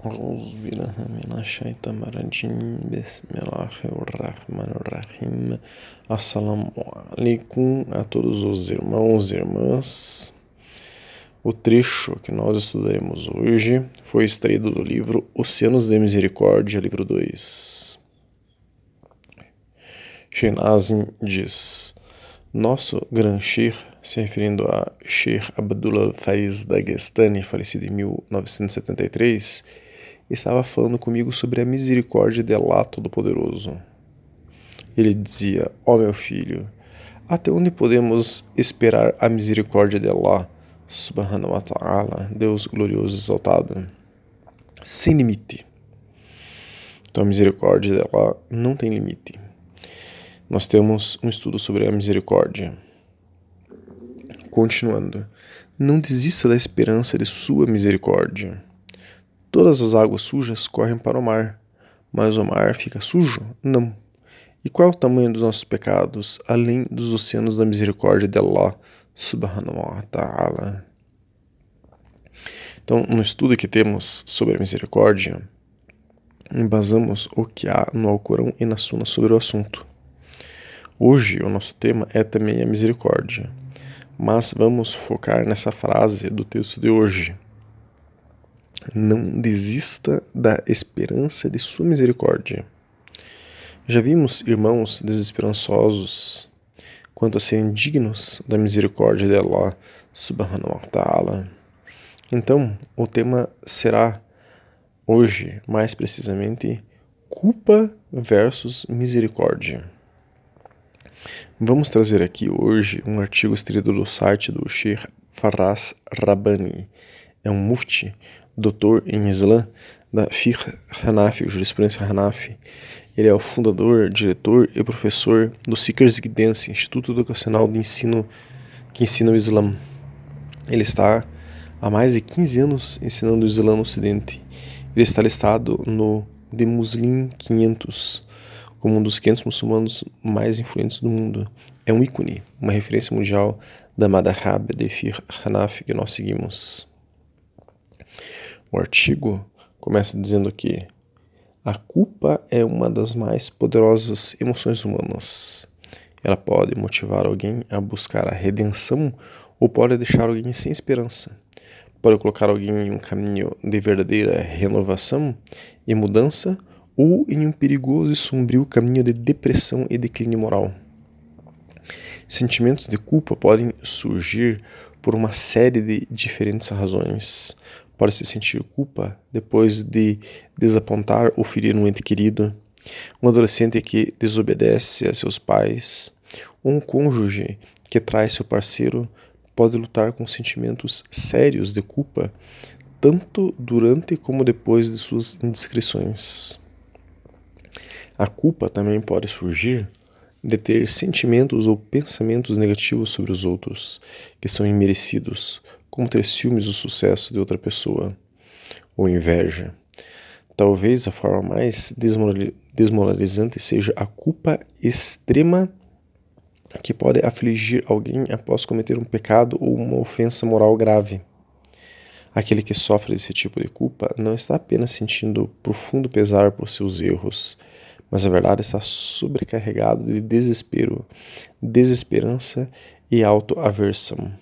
Ruz Minashaitamaradim, Bismillahirrahmanirrahim. Assalamu alaikum a todos os irmãos e irmãs. O trecho que nós estudaremos hoje foi extraído do livro Oceanos de Misericórdia, livro 2. Shenazim diz: Nosso Gran Shir, se referindo a Sheikh Abdullah Faiz Dagestani, falecido em 1973, estava falando comigo sobre a misericórdia de Allah Todo-Poderoso. Ele dizia: Ó oh, meu filho, até onde podemos esperar a misericórdia de Allah, Subhanahu wa Ta'ala, Deus glorioso e exaltado? Sem limite. Então a misericórdia de Allah não tem limite. Nós temos um estudo sobre a misericórdia. Continuando, não desista da esperança de sua misericórdia. Todas as águas sujas correm para o mar, mas o mar fica sujo? Não. E qual é o tamanho dos nossos pecados, além dos oceanos da misericórdia de Allah, subhanahu wa ta'ala? Então, no estudo que temos sobre a misericórdia, embasamos o que há no Alcorão e na Sunna sobre o assunto. Hoje, o nosso tema é também a misericórdia, mas vamos focar nessa frase do texto de hoje não desista da esperança de sua misericórdia. Já vimos irmãos desesperançosos quanto a serem dignos da misericórdia de Allah subhanahu wa ta'ala. Então, o tema será hoje, mais precisamente, culpa versus misericórdia. Vamos trazer aqui hoje um artigo extraído do site do Sheikh Faraz Rabbani. É um mufti doutor em Islã da Fiqh Hanafi, jurisprudência Hanafi. Ele é o fundador, diretor e professor do Seekers Guidance, Instituto Educacional de Ensino que ensina o Islã. Ele está há mais de 15 anos ensinando o Islã no Ocidente. Ele está listado no The Muslim 500 como um dos 500 muçulmanos mais influentes do mundo. É um ícone, uma referência mundial da Madhhab de Fiqh Hanafi que nós seguimos. O artigo começa dizendo que a culpa é uma das mais poderosas emoções humanas. Ela pode motivar alguém a buscar a redenção ou pode deixar alguém sem esperança. Pode colocar alguém em um caminho de verdadeira renovação e mudança ou em um perigoso e sombrio caminho de depressão e declínio moral. Sentimentos de culpa podem surgir por uma série de diferentes razões pode se sentir culpa depois de desapontar ou ferir um ente querido, um adolescente que desobedece a seus pais, ou um cônjuge que trai seu parceiro pode lutar com sentimentos sérios de culpa, tanto durante como depois de suas indiscrições. A culpa também pode surgir de ter sentimentos ou pensamentos negativos sobre os outros, que são imerecidos, como ter ciúmes do sucesso de outra pessoa, ou inveja. Talvez a forma mais desmoralizante seja a culpa extrema que pode afligir alguém após cometer um pecado ou uma ofensa moral grave. Aquele que sofre desse tipo de culpa não está apenas sentindo profundo pesar por seus erros, mas a verdade está sobrecarregado de desespero, desesperança e autoaversão.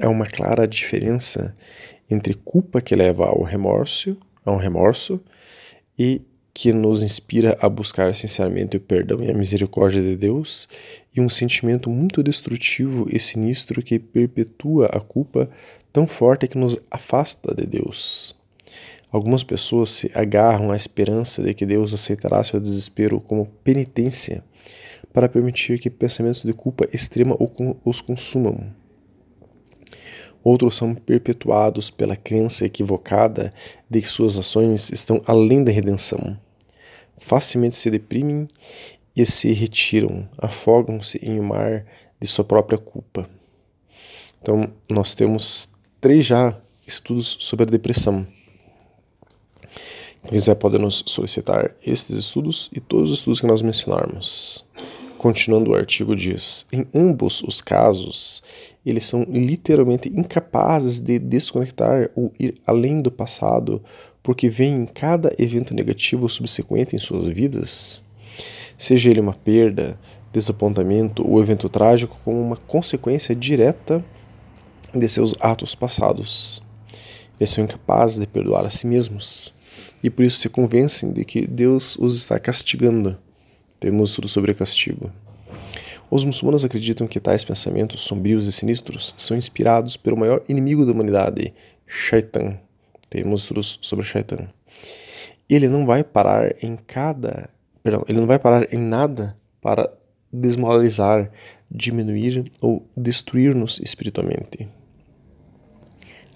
Há uma clara diferença entre culpa que leva ao remorso, a um remorso, e que nos inspira a buscar sinceramente o perdão e a misericórdia de Deus, e um sentimento muito destrutivo e sinistro que perpetua a culpa tão forte que nos afasta de Deus. Algumas pessoas se agarram à esperança de que Deus aceitará seu desespero como penitência para permitir que pensamentos de culpa extrema os consumam. Outros são perpetuados pela crença equivocada de que suas ações estão além da redenção. Facilmente se deprimem e se retiram, afogam-se em um mar de sua própria culpa. Então, nós temos três já estudos sobre a depressão. Quem quiser pode nos solicitar estes estudos e todos os estudos que nós mencionarmos. Continuando o artigo diz: em ambos os casos, eles são literalmente incapazes de desconectar ou ir além do passado, porque veem cada evento negativo subsequente em suas vidas, seja ele uma perda, desapontamento ou evento trágico, como uma consequência direta de seus atos passados. Eles são incapazes de perdoar a si mesmos e por isso se convencem de que Deus os está castigando. Temos tudo sobre castigo. Os muçulmanos acreditam que tais pensamentos sombrios e sinistros são inspirados pelo maior inimigo da humanidade, Shaitan. Temos tudo sobre Shaitan. Ele não vai parar em cada, perdão, ele não vai parar em nada para desmoralizar, diminuir ou destruir-nos espiritualmente.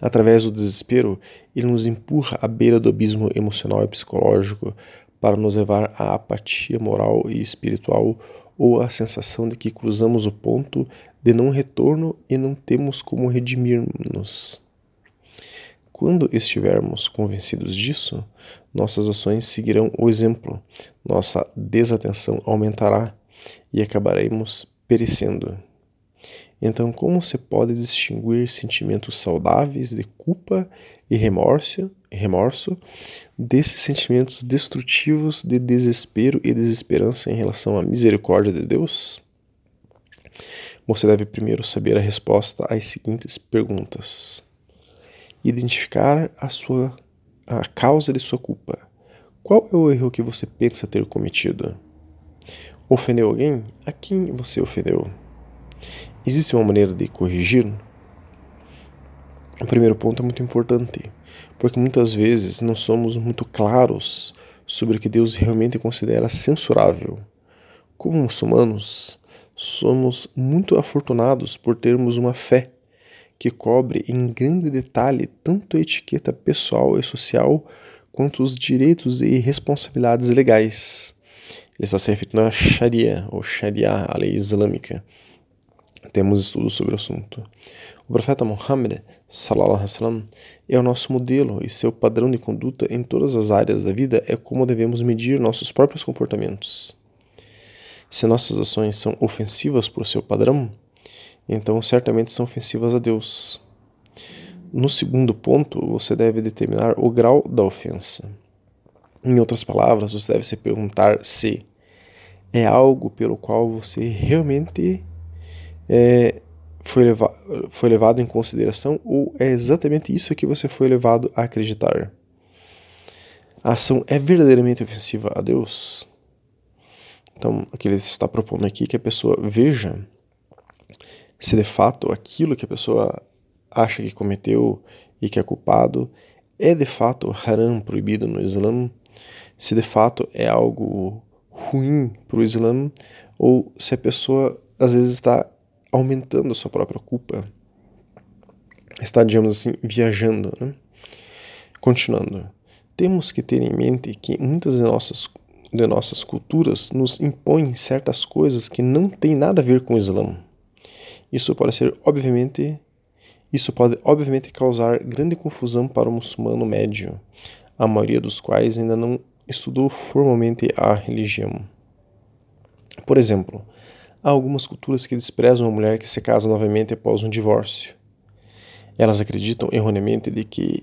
Através do desespero, ele nos empurra à beira do abismo emocional e psicológico para nos levar à apatia moral e espiritual ou à sensação de que cruzamos o ponto de não retorno e não temos como redimir-nos. Quando estivermos convencidos disso, nossas ações seguirão o exemplo, nossa desatenção aumentará e acabaremos perecendo. Então, como se pode distinguir sentimentos saudáveis de culpa e remorso, remorso desses sentimentos destrutivos de desespero e desesperança em relação à misericórdia de Deus? Você deve primeiro saber a resposta às seguintes perguntas. Identificar a sua a causa de sua culpa. Qual é o erro que você pensa ter cometido? Ofendeu alguém? A quem você ofendeu? Existe uma maneira de corrigir? O primeiro ponto é muito importante, porque muitas vezes não somos muito claros sobre o que Deus realmente considera censurável. Como muçulmanos, somos muito afortunados por termos uma fé que cobre em grande detalhe tanto a etiqueta pessoal e social quanto os direitos e responsabilidades legais. Ele está se referindo à Sharia, ou Sharia, a lei islâmica temos estudos sobre o assunto. O profeta Muhammad wasallam é o nosso modelo e seu padrão de conduta em todas as áreas da vida é como devemos medir nossos próprios comportamentos. Se nossas ações são ofensivas por seu padrão, então certamente são ofensivas a Deus. No segundo ponto, você deve determinar o grau da ofensa. Em outras palavras, você deve se perguntar se é algo pelo qual você realmente é, foi, leva foi levado em consideração ou é exatamente isso que você foi levado a acreditar? A ação é verdadeiramente ofensiva a Deus? Então, o que ele está propondo aqui é que a pessoa veja se de fato aquilo que a pessoa acha que cometeu e que é culpado é de fato haram proibido no Islã, se de fato é algo ruim para o Islã, ou se a pessoa às vezes está aumentando a sua própria culpa, está, digamos assim, viajando. Né? Continuando, temos que ter em mente que muitas de nossas, de nossas culturas nos impõem certas coisas que não têm nada a ver com o Islã. Isso pode ser, obviamente, isso pode obviamente causar grande confusão para o muçulmano médio, a maioria dos quais ainda não estudou formalmente a religião. Por exemplo, Há algumas culturas que desprezam a mulher que se casa novamente após um divórcio. Elas acreditam erroneamente de que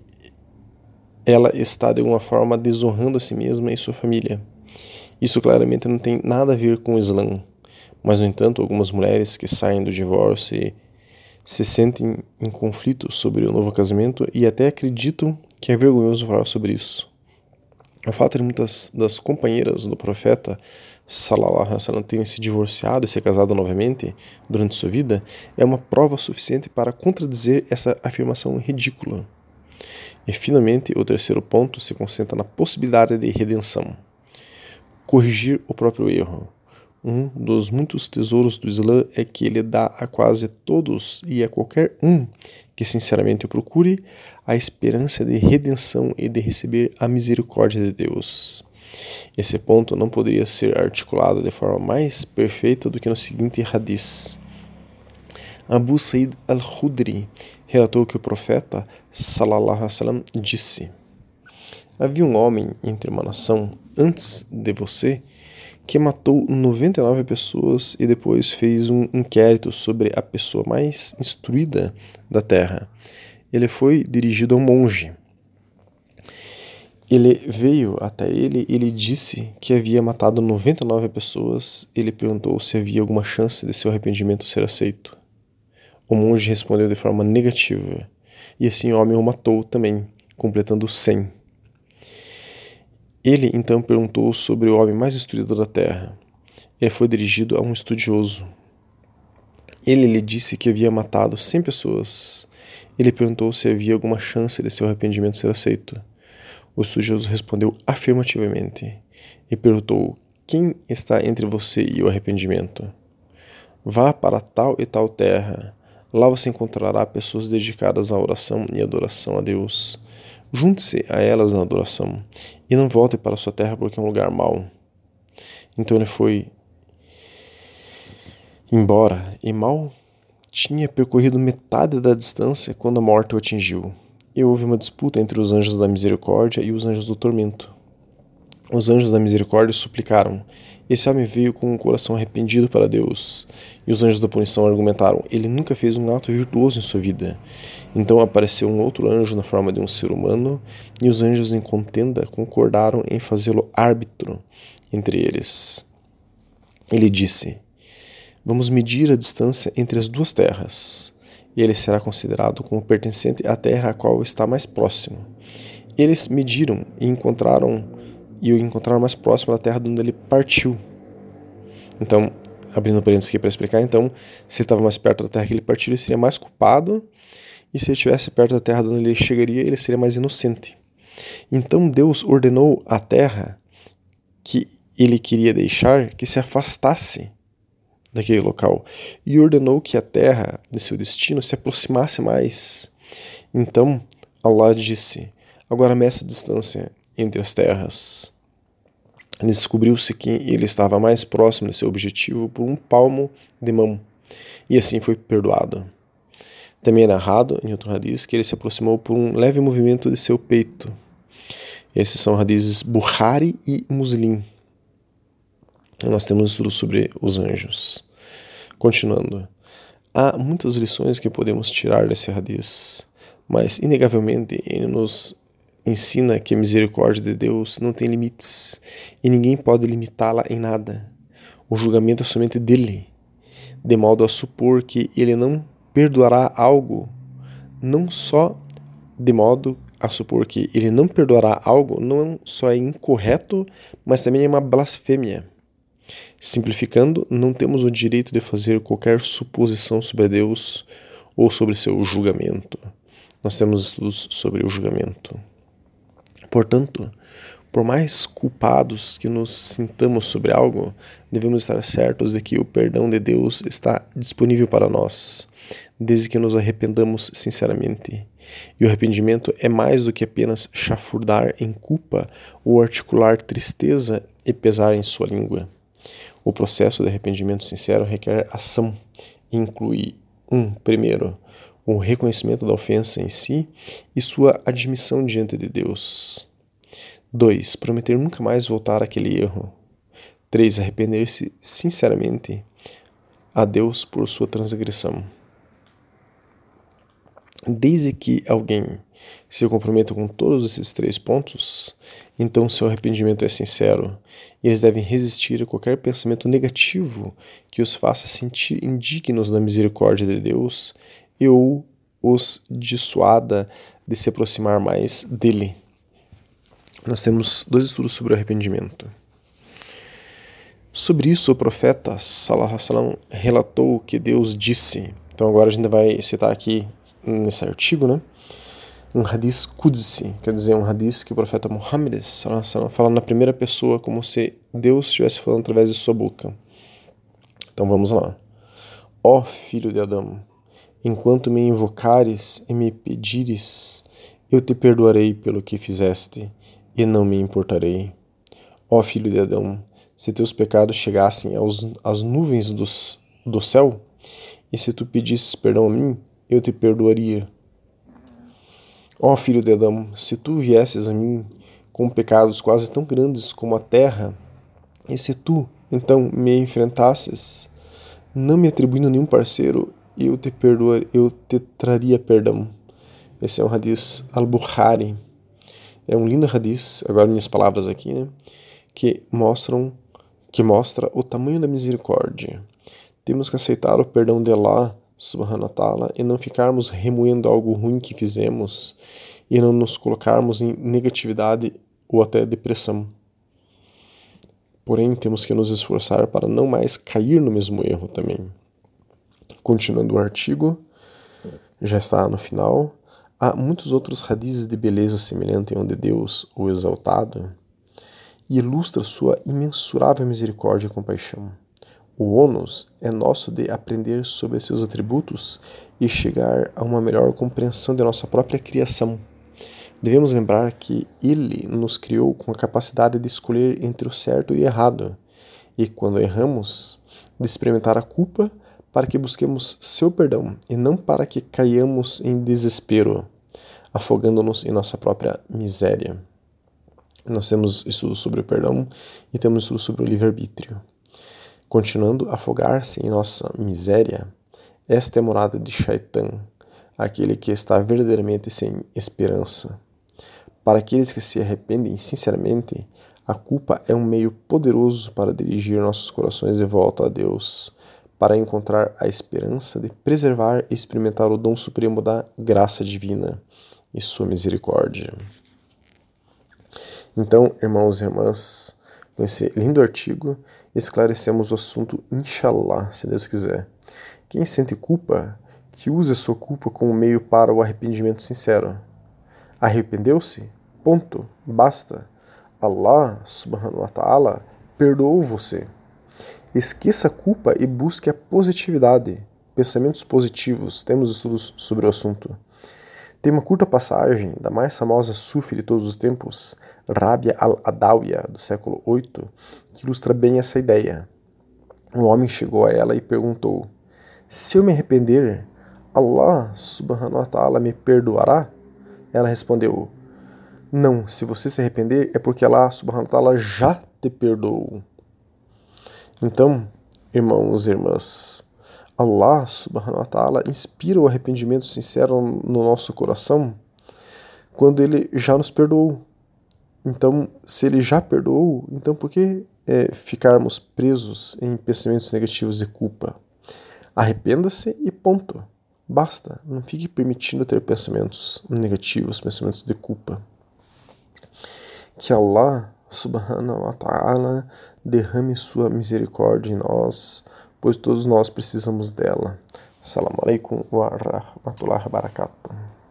ela está de alguma forma desonrando a si mesma e sua família. Isso claramente não tem nada a ver com o Islã, mas no entanto, algumas mulheres que saem do divórcio e se sentem em conflito sobre o novo casamento e até acreditam que é vergonhoso falar sobre isso. O fato de muitas das companheiras do profeta Salallahu alaihi wasallam tenha se divorciado e se casado novamente durante sua vida é uma prova suficiente para contradizer essa afirmação ridícula. E finalmente, o terceiro ponto se concentra na possibilidade de redenção. Corrigir o próprio erro. Um dos muitos tesouros do Islã é que ele dá a quase todos e a qualquer um que sinceramente o procure a esperança de redenção e de receber a misericórdia de Deus. Esse ponto não poderia ser articulado de forma mais perfeita do que no seguinte hadith. Abu Said al-Khudri relatou que o profeta sallallahu alaihi wasallam disse: Havia um homem entre uma nação antes de você que matou 99 pessoas e depois fez um inquérito sobre a pessoa mais instruída da terra. Ele foi dirigido a um monge. Ele veio até ele e ele disse que havia matado 99 pessoas. Ele perguntou se havia alguma chance de seu arrependimento ser aceito. O monge respondeu de forma negativa, e assim o homem o matou também, completando 100. Ele então perguntou sobre o homem mais instruído da terra. Ele foi dirigido a um estudioso. Ele lhe disse que havia matado cem pessoas. Ele perguntou se havia alguma chance de seu arrependimento ser aceito. O estudioso respondeu afirmativamente e perguntou: Quem está entre você e o arrependimento? Vá para tal e tal terra. Lá você encontrará pessoas dedicadas à oração e adoração a Deus. Junte-se a elas na adoração e não volte para sua terra porque é um lugar mau. Então ele foi embora e mal tinha percorrido metade da distância quando a morte o atingiu. E houve uma disputa entre os anjos da misericórdia e os anjos do tormento. Os anjos da misericórdia suplicaram: Esse homem veio com um coração arrependido para Deus. E os anjos da punição argumentaram: Ele nunca fez um ato virtuoso em sua vida. Então apareceu um outro anjo na forma de um ser humano, e os anjos em contenda concordaram em fazê-lo árbitro entre eles. Ele disse: Vamos medir a distância entre as duas terras. E ele será considerado como pertencente à terra a qual está mais próximo. Eles mediram e encontraram e o encontraram mais próximo da terra de onde ele partiu. Então, abrindo parênteses aqui para explicar, então, se ele estava mais perto da terra que ele partiu, ele seria mais culpado, e se ele estivesse perto da terra de onde ele chegaria, ele seria mais inocente. Então Deus ordenou à terra que ele queria deixar que se afastasse daquele local e ordenou que a terra de seu destino se aproximasse mais. Então Allah disse: Agora meça a distância entre as terras. Descobriu-se que ele estava mais próximo de seu objetivo por um palmo de mão, e assim foi perdoado. Também é narrado em outro radiz que ele se aproximou por um leve movimento de seu peito. Esses são radizes Bukhari e Muslim. Nós temos estudo sobre os anjos. Continuando, há muitas lições que podemos tirar desse radiz, mas inegavelmente ele nos ensina que a misericórdia de Deus não tem limites e ninguém pode limitá-la em nada. O julgamento é somente dele, de modo a supor que ele não perdoará algo, não só de modo a supor que ele não perdoará algo, não só é incorreto, mas também é uma blasfêmia. Simplificando, não temos o direito de fazer qualquer suposição sobre Deus ou sobre seu julgamento. Nós temos estudos sobre o julgamento. Portanto, por mais culpados que nos sintamos sobre algo, devemos estar certos de que o perdão de Deus está disponível para nós, desde que nos arrependamos sinceramente. E o arrependimento é mais do que apenas chafurdar em culpa ou articular tristeza e pesar em sua língua. O processo de arrependimento sincero requer ação e inclui um, primeiro, o reconhecimento da ofensa em si e sua admissão diante de Deus. 2. Prometer nunca mais voltar àquele erro. 3. Arrepender-se sinceramente a Deus por sua transgressão. Desde que alguém se comprometa com todos esses três pontos, então seu arrependimento é sincero e eles devem resistir a qualquer pensamento negativo que os faça sentir indignos da misericórdia de Deus e ou os dissuada de se aproximar mais dele. Nós temos dois estudos sobre o arrependimento. Sobre isso, o profeta Salam relatou que Deus disse. Então, agora a gente vai citar aqui nesse artigo, né? Um hadith Qudsi, quer dizer, um hadith que o profeta Muhammad fala na primeira pessoa, como se Deus estivesse falando através de sua boca. Então, vamos lá. Ó oh, filho de Adão, Enquanto me invocares e me pedires, eu te perdoarei pelo que fizeste, e não me importarei. Ó filho de Adão, se teus pecados chegassem aos, às nuvens dos, do céu, e se tu pedisses perdão a mim, eu te perdoaria. Ó filho de Adão, se tu viesses a mim com pecados quase tão grandes como a terra, E se tu, então, me enfrentasses, não me atribuindo nenhum parceiro, eu te perdoar, eu te traria perdão. Esse é um hadith al-Bukhari. É um lindo hadith, agora minhas palavras aqui, né? Que mostram que mostra o tamanho da misericórdia. Temos que aceitar o perdão de Allah subhanahu wa ta'ala e não ficarmos remoendo algo ruim que fizemos e não nos colocarmos em negatividade ou até depressão. Porém, temos que nos esforçar para não mais cair no mesmo erro também. Continuando o artigo, já está no final. Há muitos outros radizes de beleza semelhante onde Deus, o exaltado, ilustra sua imensurável misericórdia e compaixão. O ônus é nosso de aprender sobre seus atributos e chegar a uma melhor compreensão de nossa própria criação. Devemos lembrar que Ele nos criou com a capacidade de escolher entre o certo e o errado, e quando erramos, de experimentar a culpa para que busquemos seu perdão e não para que caiamos em desespero, afogando-nos em nossa própria miséria. Nós temos estudo sobre o perdão e temos estudo sobre o livre-arbítrio. Continuando a afogar-se em nossa miséria, esta é morada de Shaitan, aquele que está verdadeiramente sem esperança. Para aqueles que se arrependem sinceramente, a culpa é um meio poderoso para dirigir nossos corações de volta a Deus, para encontrar a esperança de preservar e experimentar o dom supremo da graça divina e sua misericórdia. Então, irmãos e irmãs, com esse lindo artigo, esclarecemos o assunto, inshallah, se Deus quiser. Quem sente culpa, que use a sua culpa como meio para o arrependimento sincero. Arrependeu-se? Ponto. Basta. Allah, subhanahu wa ta'ala, perdoou você. Esqueça a culpa e busque a positividade, pensamentos positivos. Temos estudos sobre o assunto. Tem uma curta passagem da mais famosa sufi de todos os tempos, Rabia al-Adawiya, do século VIII, que ilustra bem essa ideia. Um homem chegou a ela e perguntou: Se eu me arrepender, Allah subhanahu wa ta'ala me perdoará? Ela respondeu: Não, se você se arrepender é porque Allah subhanahu wa ta'ala já te perdoou. Então, irmãos e irmãs, Allah subhanahu wa ta'ala inspira o arrependimento sincero no nosso coração quando ele já nos perdoou. Então, se ele já perdoou, então por que é, ficarmos presos em pensamentos negativos de culpa? Arrependa-se e ponto. Basta. Não fique permitindo ter pensamentos negativos, pensamentos de culpa. Que Allah subhanahu wa ta'ala derrame sua misericórdia em nós pois todos nós precisamos dela. Assalamu alaikum wa rahmatullahi barakatuh.